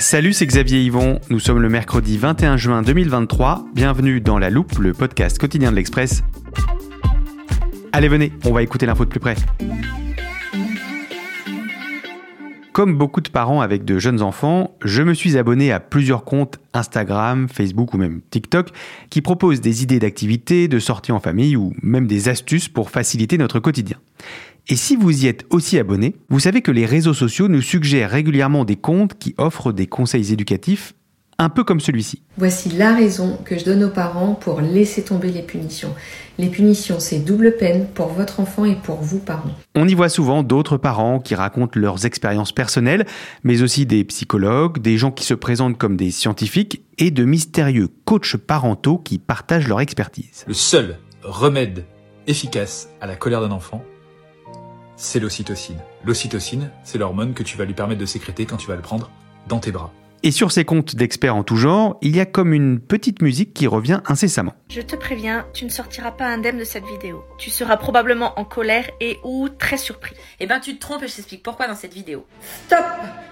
Salut, c'est Xavier Yvon. Nous sommes le mercredi 21 juin 2023. Bienvenue dans La Loupe, le podcast quotidien de l'Express. Allez, venez, on va écouter l'info de plus près. Comme beaucoup de parents avec de jeunes enfants, je me suis abonné à plusieurs comptes Instagram, Facebook ou même TikTok qui proposent des idées d'activités, de sorties en famille ou même des astuces pour faciliter notre quotidien. Et si vous y êtes aussi abonné, vous savez que les réseaux sociaux nous suggèrent régulièrement des comptes qui offrent des conseils éducatifs un peu comme celui-ci. Voici la raison que je donne aux parents pour laisser tomber les punitions. Les punitions, c'est double peine pour votre enfant et pour vous, parents. On y voit souvent d'autres parents qui racontent leurs expériences personnelles, mais aussi des psychologues, des gens qui se présentent comme des scientifiques et de mystérieux coachs parentaux qui partagent leur expertise. Le seul remède efficace à la colère d'un enfant, c'est l'ocytocine. L'ocytocine, c'est l'hormone que tu vas lui permettre de sécréter quand tu vas le prendre dans tes bras. Et sur ces comptes d'experts en tout genre, il y a comme une petite musique qui revient incessamment. Je te préviens, tu ne sortiras pas indemne de cette vidéo. Tu seras probablement en colère et ou très surpris. Eh ben tu te trompes et je t'explique pourquoi dans cette vidéo. Stop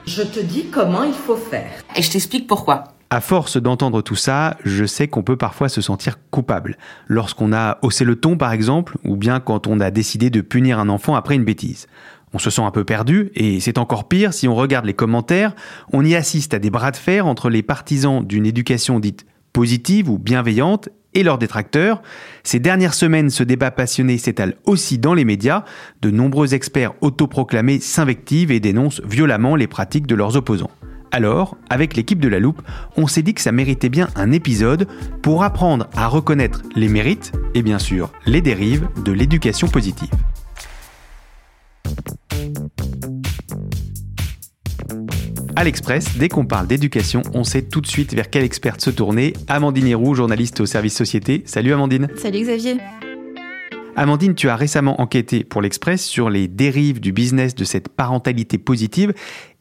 Je te dis comment il faut faire. Et je t'explique pourquoi. À force d'entendre tout ça, je sais qu'on peut parfois se sentir coupable. Lorsqu'on a haussé le ton par exemple, ou bien quand on a décidé de punir un enfant après une bêtise. On se sent un peu perdu, et c'est encore pire si on regarde les commentaires, on y assiste à des bras de fer entre les partisans d'une éducation dite positive ou bienveillante et leurs détracteurs. Ces dernières semaines, ce débat passionné s'étale aussi dans les médias. De nombreux experts autoproclamés s'invectivent et dénoncent violemment les pratiques de leurs opposants. Alors, avec l'équipe de la loupe, on s'est dit que ça méritait bien un épisode pour apprendre à reconnaître les mérites et bien sûr les dérives de l'éducation positive. À l'Express, dès qu'on parle d'éducation, on sait tout de suite vers quelle experte se tourner. Amandine Héroux, journaliste au service société. Salut Amandine. Salut Xavier. Amandine, tu as récemment enquêté pour l'Express sur les dérives du business de cette parentalité positive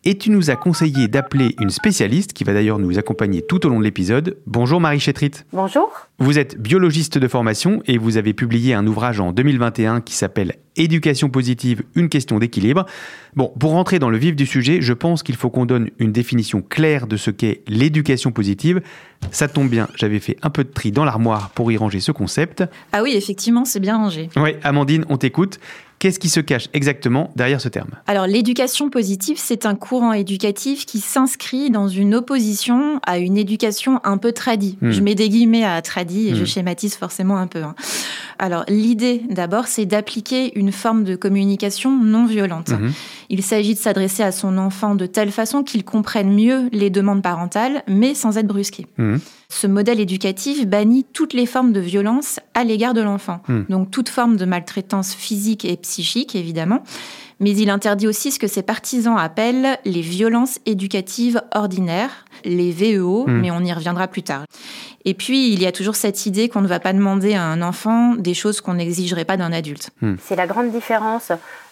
et tu nous as conseillé d'appeler une spécialiste qui va d'ailleurs nous accompagner tout au long de l'épisode. Bonjour Marie Chétrit. Bonjour. Vous êtes biologiste de formation et vous avez publié un ouvrage en 2021 qui s'appelle Éducation positive, une question d'équilibre. Bon, pour rentrer dans le vif du sujet, je pense qu'il faut qu'on donne une définition claire de ce qu'est l'éducation positive. Ça tombe bien, j'avais fait un peu de tri dans l'armoire pour y ranger ce concept. Ah oui, effectivement, c'est bien rangé. Oui, Amandine, on t'écoute. Qu'est-ce qui se cache exactement derrière ce terme Alors l'éducation positive, c'est un courant éducatif qui s'inscrit dans une opposition à une éducation un peu tradie. Hmm. Je mets des guillemets à tradie et je Hmm. schématise forcément un peu. hein. Alors l'idée d'abord, c'est d'appliquer une forme de communication non violente. Mhm. Il s'agit de s'adresser à son enfant de telle façon qu'il comprenne mieux les demandes parentales, mais sans être brusqué. Ce modèle éducatif bannit toutes les formes de violence à l'égard de l'enfant. Hmm. Donc toute forme de maltraitance physique et psychique, évidemment. Mais il interdit aussi ce que ses partisans appellent les violences éducatives ordinaires, les VEO, Hmm. mais on y reviendra plus tard. Et puis, il y a toujours cette idée qu'on ne va pas demander à un enfant des choses qu'on n'exigerait pas d'un adulte. C'est la grande différence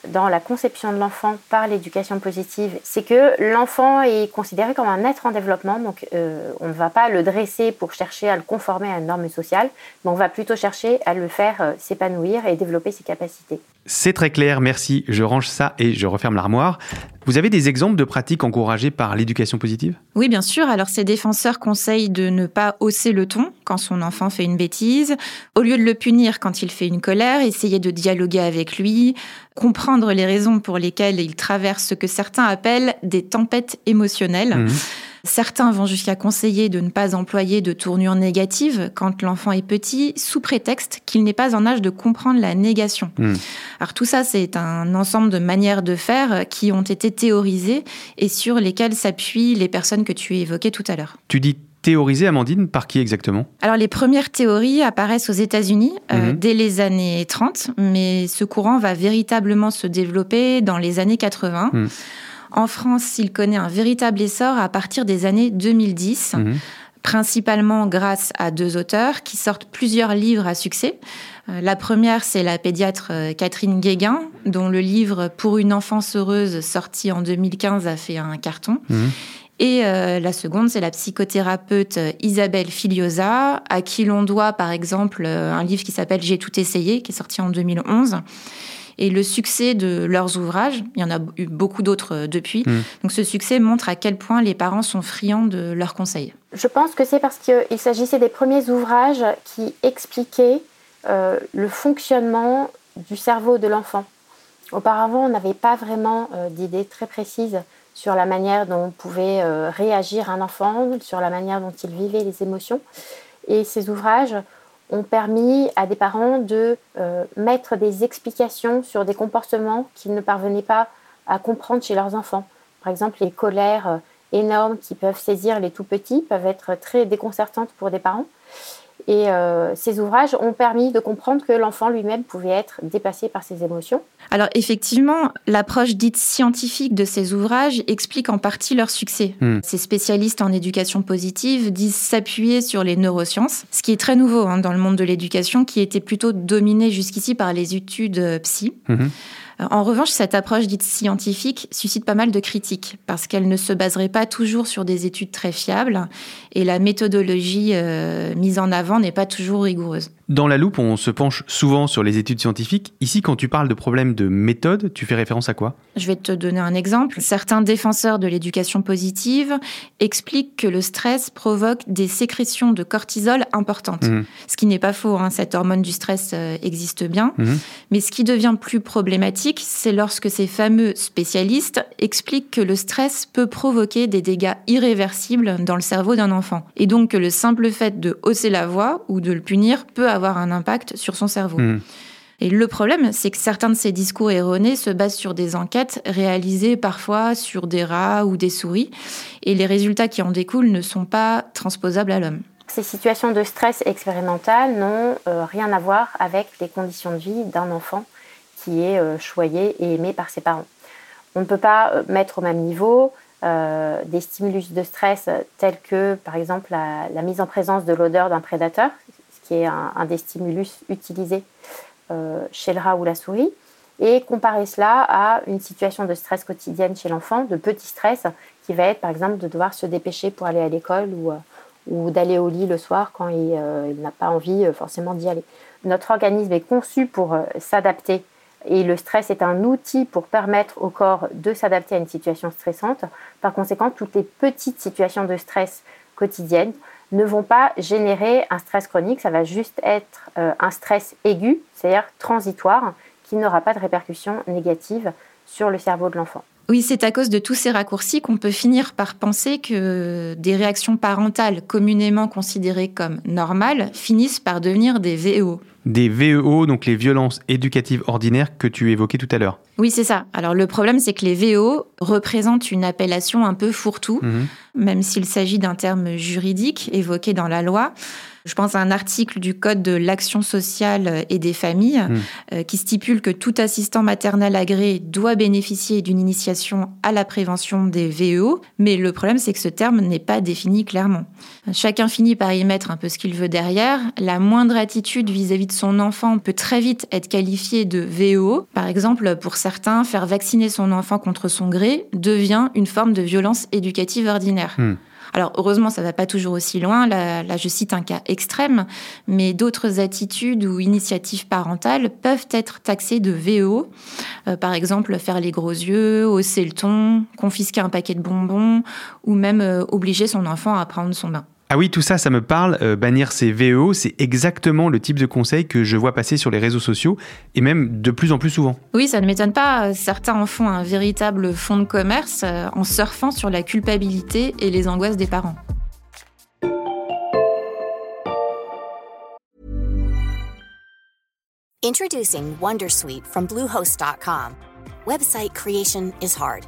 dans la conception de l'enfant par l'éducation positive. C'est que l'enfant est considéré comme un être en développement, donc euh, on ne va pas le dresser pour chercher à le conformer à une norme sociale, mais on va plutôt chercher à le faire euh, s'épanouir et développer ses capacités. C'est très clair, merci. Je range ça et je referme l'armoire. Vous avez des exemples de pratiques encouragées par l'éducation positive? Oui, bien sûr. Alors, ces défenseurs conseillent de ne pas hausser le ton quand son enfant fait une bêtise. Au lieu de le punir quand il fait une colère, essayer de dialoguer avec lui, comprendre les raisons pour lesquelles il traverse ce que certains appellent des tempêtes émotionnelles. Mhm. Certains vont jusqu'à conseiller de ne pas employer de tournure négative quand l'enfant est petit, sous prétexte qu'il n'est pas en âge de comprendre la négation. Mhm. Alors tout ça, c'est un ensemble de manières de faire qui ont été théorisées et sur lesquelles s'appuient les personnes que tu évoquais tout à l'heure. Tu dis théorisé, Amandine, par qui exactement? Alors les premières théories apparaissent aux États-Unis euh, Mhm. dès les années 30, mais ce courant va véritablement se développer dans les années 80. Mhm. En France, il connaît un véritable essor à partir des années 2010, Mhm. principalement grâce à deux auteurs qui sortent plusieurs livres à succès. Euh, La première, c'est la pédiatre euh, Catherine Guéguin, dont le livre Pour une enfance heureuse, sorti en 2015, a fait un carton. Mhm. Et euh, la seconde, c'est la psychothérapeute Isabelle Filiosa, à qui l'on doit par exemple un livre qui s'appelle J'ai tout essayé, qui est sorti en 2011. Et le succès de leurs ouvrages, il y en a eu beaucoup d'autres euh, depuis, Mm. donc ce succès montre à quel point les parents sont friands de leurs conseils. Je pense que c'est parce qu'il s'agissait des premiers ouvrages qui expliquaient euh, le fonctionnement du cerveau de l'enfant. Auparavant, on n'avait pas vraiment euh, d'idées très précises sur la manière dont pouvait euh, réagir un enfant, sur la manière dont il vivait les émotions. Et ces ouvrages ont permis à des parents de euh, mettre des explications sur des comportements qu'ils ne parvenaient pas à comprendre chez leurs enfants. Par exemple, les colères euh, énormes qui peuvent saisir les tout petits peuvent être très déconcertantes pour des parents. Et euh, ces ouvrages ont permis de comprendre que l'enfant lui-même pouvait être dépassé par ses émotions. Alors effectivement, l'approche dite scientifique de ces ouvrages explique en partie leur succès. Mm. Ces spécialistes en éducation positive disent s'appuyer sur les neurosciences, ce qui est très nouveau hein, dans le monde de l'éducation qui était plutôt dominé jusqu'ici par les études euh, psy. Mhm. Euh, En revanche, cette approche dite scientifique suscite pas mal de critiques parce qu'elle ne se baserait pas toujours sur des études très fiables et la méthodologie euh, mise en avant n'est pas toujours rigoureuse. Dans la loupe, on se penche souvent sur les études scientifiques. Ici, quand tu parles de problèmes de méthode, tu fais référence à quoi? Je vais te donner un exemple. Certains défenseurs de l'éducation positive expliquent que le stress provoque des sécrétions de cortisol importantes. Mhm. Ce qui n'est pas faux, hein, cette hormone du stress euh, existe bien. Mhm. Mais ce qui devient plus problématique, c'est lorsque ces fameux spécialistes expliquent que le stress peut provoquer des dégâts irréversibles dans le cerveau d'un enfant. Et donc que le simple fait de hausser la voix ou de le punir peut avoir un impact sur son cerveau. Mhm. Et le problème, c'est que certains de ces discours erronés se basent sur des enquêtes réalisées parfois sur des rats ou des souris, et les résultats qui en découlent ne sont pas transposables à l'homme. Ces situations de stress expérimental n'ont euh, rien à voir avec les conditions de vie d'un enfant qui est euh, choyé et aimé par ses parents. On ne peut pas euh, mettre au même niveau euh, des stimulus de stress tels que, par exemple, la, la mise en présence de l'odeur d'un prédateur, qui est un, des stimulus utilisés euh, chez le rat ou la souris, et comparer cela à une situation de stress quotidienne chez l'enfant, de petit stress, qui va être par exemple de devoir se dépêcher pour aller à l'école ou, euh, d'aller au lit le soir quand il, euh, n'a pas envie forcément d'y aller. Notre organisme est conçu pour s'adapter et le stress est un outil pour permettre au corps de s'adapter à une situation stressante. Par conséquent, toutes les petites situations de stress quotidiennes ne vont pas générer un stress chronique, ça va juste être euh, un stress aigu, c'est-à-dire transitoire, qui n'aura pas de répercussions négatives sur le cerveau de l'enfant. Oui, c'est à cause de tous ces raccourcis qu'on peut finir par penser que des réactions parentales communément considérées comme normales finissent par devenir des VEO. Des VEO, donc les violences éducatives ordinaires que tu évoquais tout à l'heure. Oui, c'est ça. Alors le problème, c'est que les VEO représentent une appellation un peu fourre-tout, Mhm. même s'il s'agit d'un terme juridique évoqué dans la loi. Je pense à un article du Code de l'action sociale et des familles Mm. euh, qui stipule que tout assistant maternel agréé doit bénéficier d'une initiation à la prévention des VEO, mais le problème c'est que ce terme n'est pas défini clairement. Chacun finit par y mettre un peu ce qu'il veut derrière. La moindre attitude vis-à-vis de son enfant peut très vite être qualifiée de VEO. Par exemple, pour certains, faire vacciner son enfant contre son gré devient une forme de violence éducative ordinaire. Mm. Alors heureusement, ça va pas toujours aussi loin. Là, je cite un cas extrême, mais d'autres attitudes ou initiatives parentales peuvent être taxées de VEO. Euh, par exemple, faire les gros yeux, hausser le ton, confisquer un paquet de bonbons, ou même euh, obliger son enfant à prendre son bain. Ah oui, tout ça, ça me parle. Euh, bannir ces VEO, c'est exactement le type de conseil que je vois passer sur les réseaux sociaux et même de plus en plus souvent. Oui, ça ne m'étonne pas. Certains en font un véritable fonds de commerce euh, en surfant sur la culpabilité et les angoisses des parents. Introducing Wondersuite from Bluehost.com. Website creation is hard,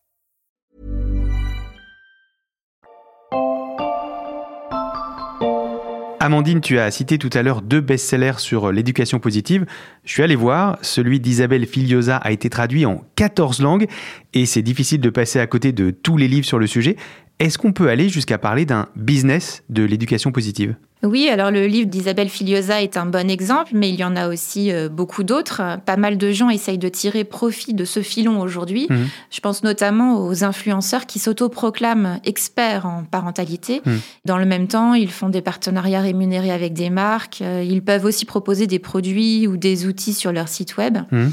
Amandine, tu as cité tout à l'heure deux best-sellers sur l'éducation positive. Je suis allé voir, celui d'Isabelle Filiosa a été traduit en 14 langues et c'est difficile de passer à côté de tous les livres sur le sujet. Est-ce qu'on peut aller jusqu'à parler d'un business de l'éducation positive? Oui, alors le livre d'Isabelle Filiosa est un bon exemple, mais il y en a aussi euh, beaucoup d'autres. Pas mal de gens essayent de tirer profit de ce filon aujourd'hui. Mhm. Je pense notamment aux influenceurs qui s'autoproclament experts en parentalité. Mhm. Dans le même temps, ils font des partenariats rémunérés avec des marques. Euh, ils peuvent aussi proposer des produits ou des outils sur leur site web. Mhm.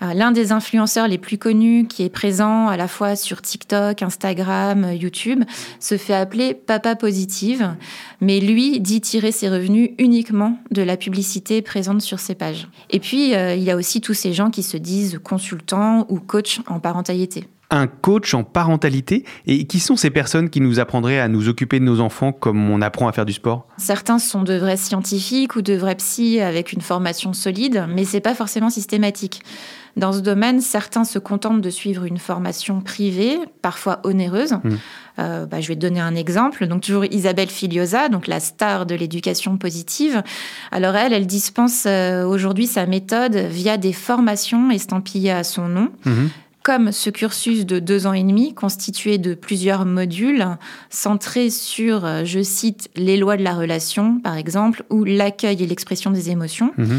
L'un des influenceurs les plus connus, qui est présent à la fois sur TikTok, Instagram, YouTube, se fait appeler Papa Positive, mais lui dit tirer ses revenus uniquement de la publicité présente sur ses pages. Et puis, euh, il y a aussi tous ces gens qui se disent consultants ou coachs en parentalité un coach en parentalité Et qui sont ces personnes qui nous apprendraient à nous occuper de nos enfants comme on apprend à faire du sport? Certains sont de vrais scientifiques ou de vrais psys avec une formation solide, mais c'est pas forcément systématique. Dans ce domaine, certains se contentent de suivre une formation privée, parfois onéreuse. Mmh. Euh, bah, je vais te donner un exemple. Donc toujours Isabelle Filiosa, donc la star de l'éducation positive. Alors elle, elle dispense euh, aujourd'hui sa méthode via des formations estampillées à son nom. Mmh. Comme ce cursus de deux ans et demi, constitué de plusieurs modules, centrés sur, euh, je cite, les lois de la relation, par exemple, ou l'accueil et l'expression des émotions. Mmh.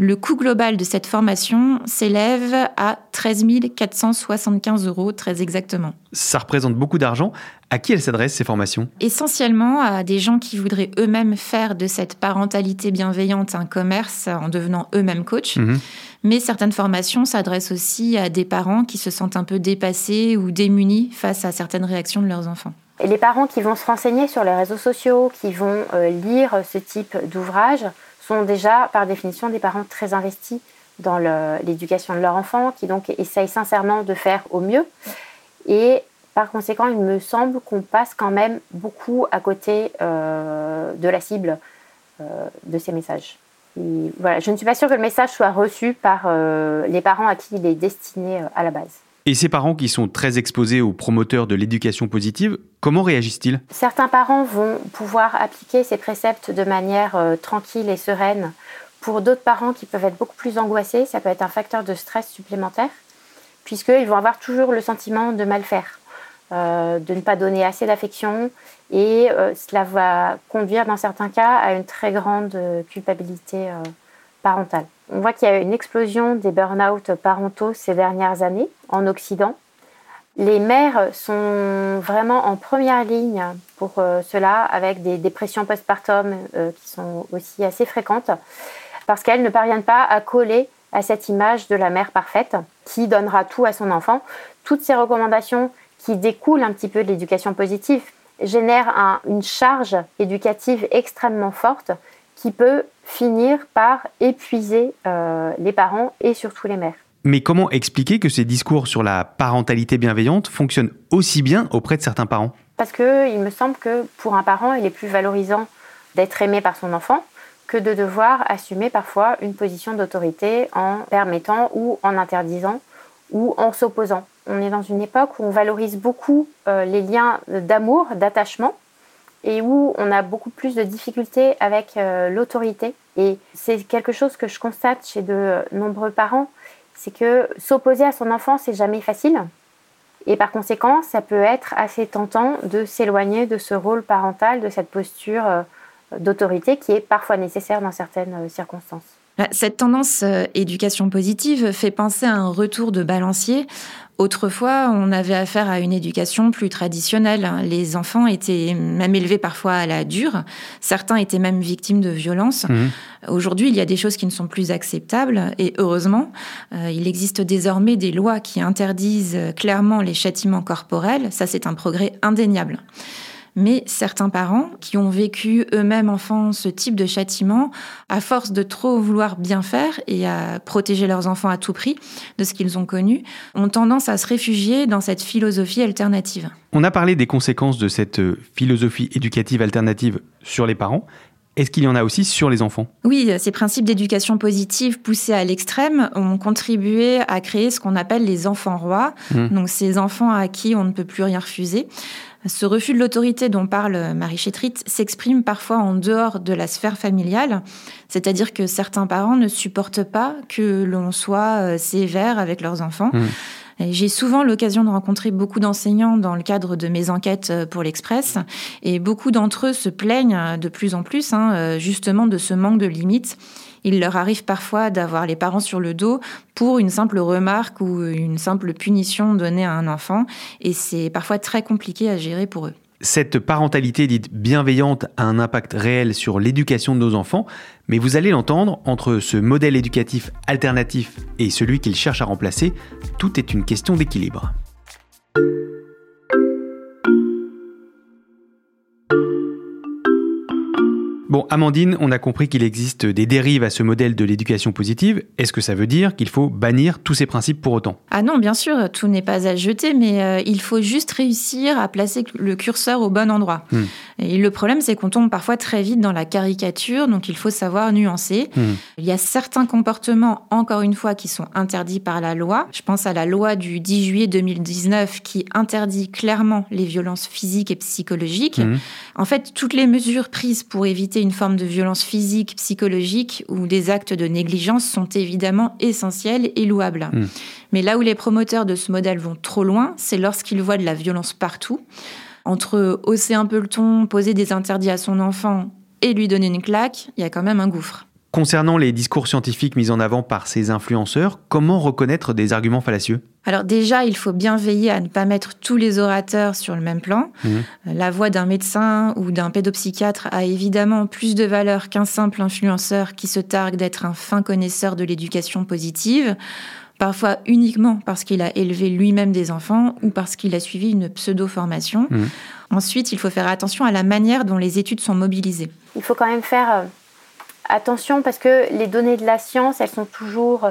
Le coût global de cette formation s'élève à 13 475 euros, très exactement. Ça représente beaucoup d'argent. À qui elles s'adressent ces formations? Essentiellement à des gens qui voudraient eux-mêmes faire de cette parentalité bienveillante un commerce en devenant eux-mêmes coach. Mhm. Mais certaines formations s'adressent aussi à des parents qui se sentent un peu dépassés ou démunis face à certaines réactions de leurs enfants. Et les parents qui vont se renseigner sur les réseaux sociaux, qui vont euh, lire ce type d'ouvrage, sont déjà par définition des parents très investis dans l'éducation de leur enfant, qui donc essayent sincèrement de faire au mieux. Et par conséquent, il me semble qu'on passe quand même beaucoup à côté euh, de la cible euh, de ces messages. voilà, je ne suis pas sûre que le message soit reçu par euh, les parents à qui il est destiné à la base. Et ces parents qui sont très exposés aux promoteurs de l'éducation positive, comment réagissent-ils? Certains parents vont pouvoir appliquer ces préceptes de manière euh, tranquille et sereine. Pour d'autres parents qui peuvent être beaucoup plus angoissés, ça peut être un facteur de stress supplémentaire, puisqu'ils vont avoir toujours le sentiment de mal faire, euh, de ne pas donner assez d'affection, et euh, cela va conduire dans certains cas à une très grande culpabilité parentale. On voit qu'il y a une explosion des burn-out parentaux ces dernières années en Occident. Les mères sont vraiment en première ligne pour euh, cela, avec des dépressions postpartum euh, qui sont aussi assez fréquentes, parce qu'elles ne parviennent pas à coller à cette image de la mère parfaite qui donnera tout à son enfant. Toutes ces recommandations qui découlent un petit peu de l'éducation positive génèrent une charge éducative extrêmement forte qui peut finir par épuiser euh, les parents et surtout les mères. Mais comment expliquer que ces discours sur la parentalité bienveillante fonctionnent aussi bien auprès de certains parents? Parce qu'il me semble que pour un parent, il est plus valorisant d'être aimé par son enfant que de devoir assumer parfois une position d'autorité en permettant ou en interdisant ou en s'opposant. On est dans une époque où on valorise beaucoup euh, les liens d'amour, d'attachement, et où on a beaucoup plus de difficultés avec euh, l'autorité. Et c'est quelque chose que je constate chez de nombreux parents, c'est que s'opposer à son enfant, c'est jamais facile. Et par conséquent, ça peut être assez tentant de s'éloigner de ce rôle parental, de cette posture euh, d'autorité qui est parfois nécessaire dans certaines euh, circonstances. Bah, cette tendance éducation positive fait penser à un retour de balancier Autrefois, on avait affaire à une éducation plus traditionnelle. Les enfants étaient même élevés parfois à la dure. Certains étaient même victimes de violences. Mmh. Aujourd'hui, il y a des choses qui ne sont plus acceptables et heureusement, euh, il existe désormais des lois qui interdisent clairement les châtiments corporels. Ça, c'est un progrès indéniable. Mais certains parents qui ont vécu eux-mêmes enfants ce type de châtiment, à force de trop vouloir bien faire et à protéger leurs enfants à tout prix de ce qu'ils ont connu, ont tendance à se réfugier dans cette philosophie alternative. On a parlé des conséquences de cette philosophie éducative alternative sur les parents. Est-ce qu'il y en a aussi sur les enfants? Oui, ces principes d'éducation positive poussés à l'extrême ont contribué à créer ce qu'on appelle les enfants rois, mmh. donc ces enfants à qui on ne peut plus rien refuser. Ce refus de l'autorité dont parle Marie Chétrit s'exprime parfois en dehors de la sphère familiale, c'est-à-dire que certains parents ne supportent pas que l'on soit euh, sévère avec leurs enfants. Mmh. J'ai souvent l'occasion de rencontrer beaucoup d'enseignants dans le cadre de mes enquêtes euh, pour l'Express, et beaucoup d'entre eux se plaignent euh, de plus en plus hein, euh, justement de ce manque de limites. Il leur arrive parfois d'avoir les parents sur le dos pour une simple remarque ou une simple punition donnée à un enfant, et c'est parfois très compliqué à gérer pour eux. Cette parentalité dite bienveillante a un impact réel sur l'éducation de nos enfants, mais vous allez l'entendre, entre ce modèle éducatif alternatif et celui qu'il cherche à remplacer, tout est une question d'équilibre. Amandine, on a compris qu'il existe des dérives à ce modèle de l'éducation positive. Est-ce que ça veut dire qu'il faut bannir tous ces principes pour autant? Ah non, bien sûr, tout n'est pas à jeter, mais euh, il faut juste réussir à placer le curseur au bon endroit. Hmm. Et le problème, c'est qu'on tombe parfois très vite dans la caricature, donc il faut savoir nuancer. Hmm. Il y a certains comportements, encore une fois, qui sont interdits par la loi. Je pense à la loi du 10 juillet 2019 qui interdit clairement les violences physiques et psychologiques. Hmm. En fait, toutes les mesures prises pour éviter une forme de violence physique, psychologique ou des actes de négligence sont évidemment essentiels et louables. Hmm. Mais là où les promoteurs de ce modèle vont trop loin, c'est lorsqu'ils voient de la violence partout. Entre hausser un peu le ton, poser des interdits à son enfant et lui donner une claque, il y a quand même un gouffre. Concernant les discours scientifiques mis en avant par ces influenceurs, comment reconnaître des arguments fallacieux? Alors déjà, il faut bien veiller à ne pas mettre tous les orateurs sur le même plan. Mmh. La voix d'un médecin ou d'un pédopsychiatre a évidemment plus de valeur qu'un simple influenceur qui se targue d'être un fin connaisseur de l'éducation positive, parfois uniquement parce qu'il a élevé lui-même des enfants ou parce qu'il a suivi une pseudo-formation. Mmh. Ensuite, il faut faire attention à la manière dont les études sont mobilisées. Il faut quand même faire euh, attention parce que les données de la science, elles sont toujours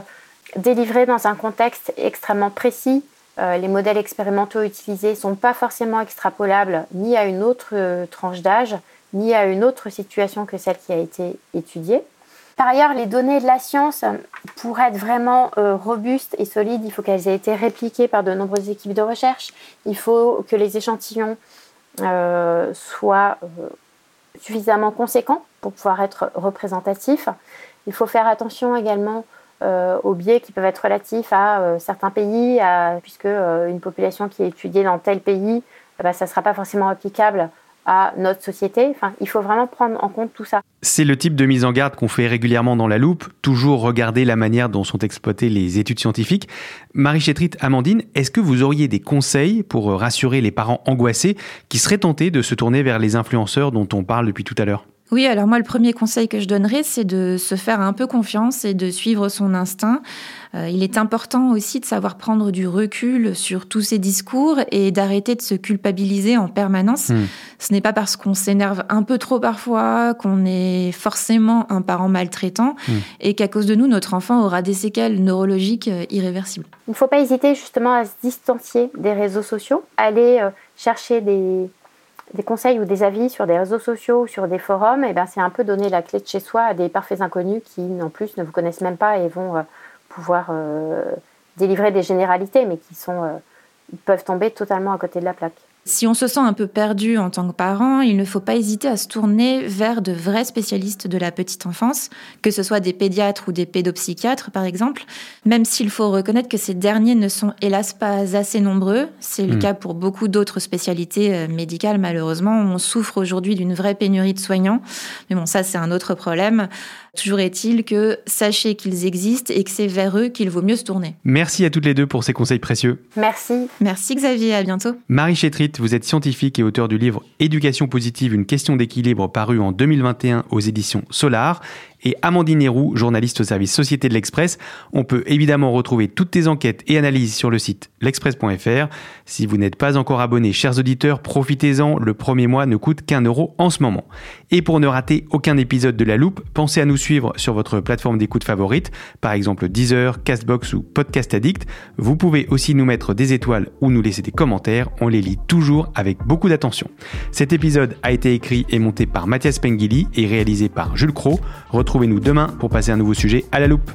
délivrées dans un contexte extrêmement précis. Euh, les modèles expérimentaux utilisés ne sont pas forcément extrapolables ni à une autre euh, tranche d'âge, ni à une autre situation que celle qui a été étudiée. Par ailleurs, les données de la science, pour être vraiment euh, robustes et solides, il faut qu'elles aient été répliquées par de nombreuses équipes de recherche. Il faut que les échantillons soient suffisamment conséquents pour pouvoir être représentatifs. Il faut faire attention également euh, aux biais qui peuvent être relatifs à euh, certains pays, puisque euh, une population qui est étudiée dans tel pays, bah, ça ne sera pas forcément applicable à notre société. Enfin, il faut vraiment prendre en compte tout ça. C'est le type de mise en garde qu'on fait régulièrement dans la loupe, toujours regarder la manière dont sont exploitées les études scientifiques. Marie Chétrit, Amandine, est-ce que vous auriez des conseils pour rassurer les parents angoissés qui seraient tentés de se tourner vers les influenceurs dont on parle depuis tout à l'heure? Oui, alors moi, le premier conseil que je donnerais, c'est de se faire un peu confiance et de suivre son instinct. Euh, il est important aussi de savoir prendre du recul sur tous ces discours et d'arrêter de se culpabiliser en permanence. Hmm. Ce n'est pas parce qu'on s'énerve un peu trop parfois qu'on est forcément un parent maltraitant hmm. et qu'à cause de nous, notre enfant aura des séquelles neurologiques euh, irréversibles. Il ne faut pas hésiter justement à se distancier des réseaux sociaux, aller euh, chercher des des conseils ou des avis sur des réseaux sociaux ou sur des forums, eh ben c'est un peu donner la clé de chez soi à des parfaits inconnus qui, en plus, ne vous connaissent même pas et vont euh, pouvoir euh, délivrer des généralités, mais qui sont, euh, peuvent tomber totalement à côté de la plaque. Si on se sent un peu perdu en tant que parent, il ne faut pas hésiter à se tourner vers de vrais spécialistes de la petite enfance, que ce soit des pédiatres ou des pédopsychiatres par exemple, même s'il faut reconnaître que ces derniers ne sont hélas pas assez nombreux. C'est le hmm. cas pour beaucoup d'autres spécialités euh, médicales malheureusement. On souffre aujourd'hui d'une vraie pénurie de soignants, mais bon ça c'est un autre problème. Toujours est-il que sachez qu'ils existent et que c'est vers eux qu'il vaut mieux se tourner. Merci à toutes les deux pour ces conseils précieux. Merci. Merci Xavier, à bientôt. Marie Chétrit, vous êtes scientifique et auteur du livre Éducation positive, une question d'équilibre paru en 2021 aux éditions Solar. Et Amandine Héroux, journaliste au service Société de l'Express. On peut évidemment retrouver toutes tes enquêtes et analyses sur le site l'express.fr. Si vous n'êtes pas encore abonné, chers auditeurs, profitez-en, le premier mois ne coûte qu'un euro en ce moment. Et pour ne rater aucun épisode de La Loupe, pensez à nous suivre sur votre plateforme d'écoute favorite, par exemple Deezer, Castbox ou Podcast Addict. Vous pouvez aussi nous mettre des étoiles ou nous laisser des commentaires, on les lit toujours avec beaucoup d'attention. Cet épisode a été écrit et monté par Mathias Pengili et réalisé par Jules Cro. Retrouvez-nous demain pour passer un nouveau sujet à la loupe.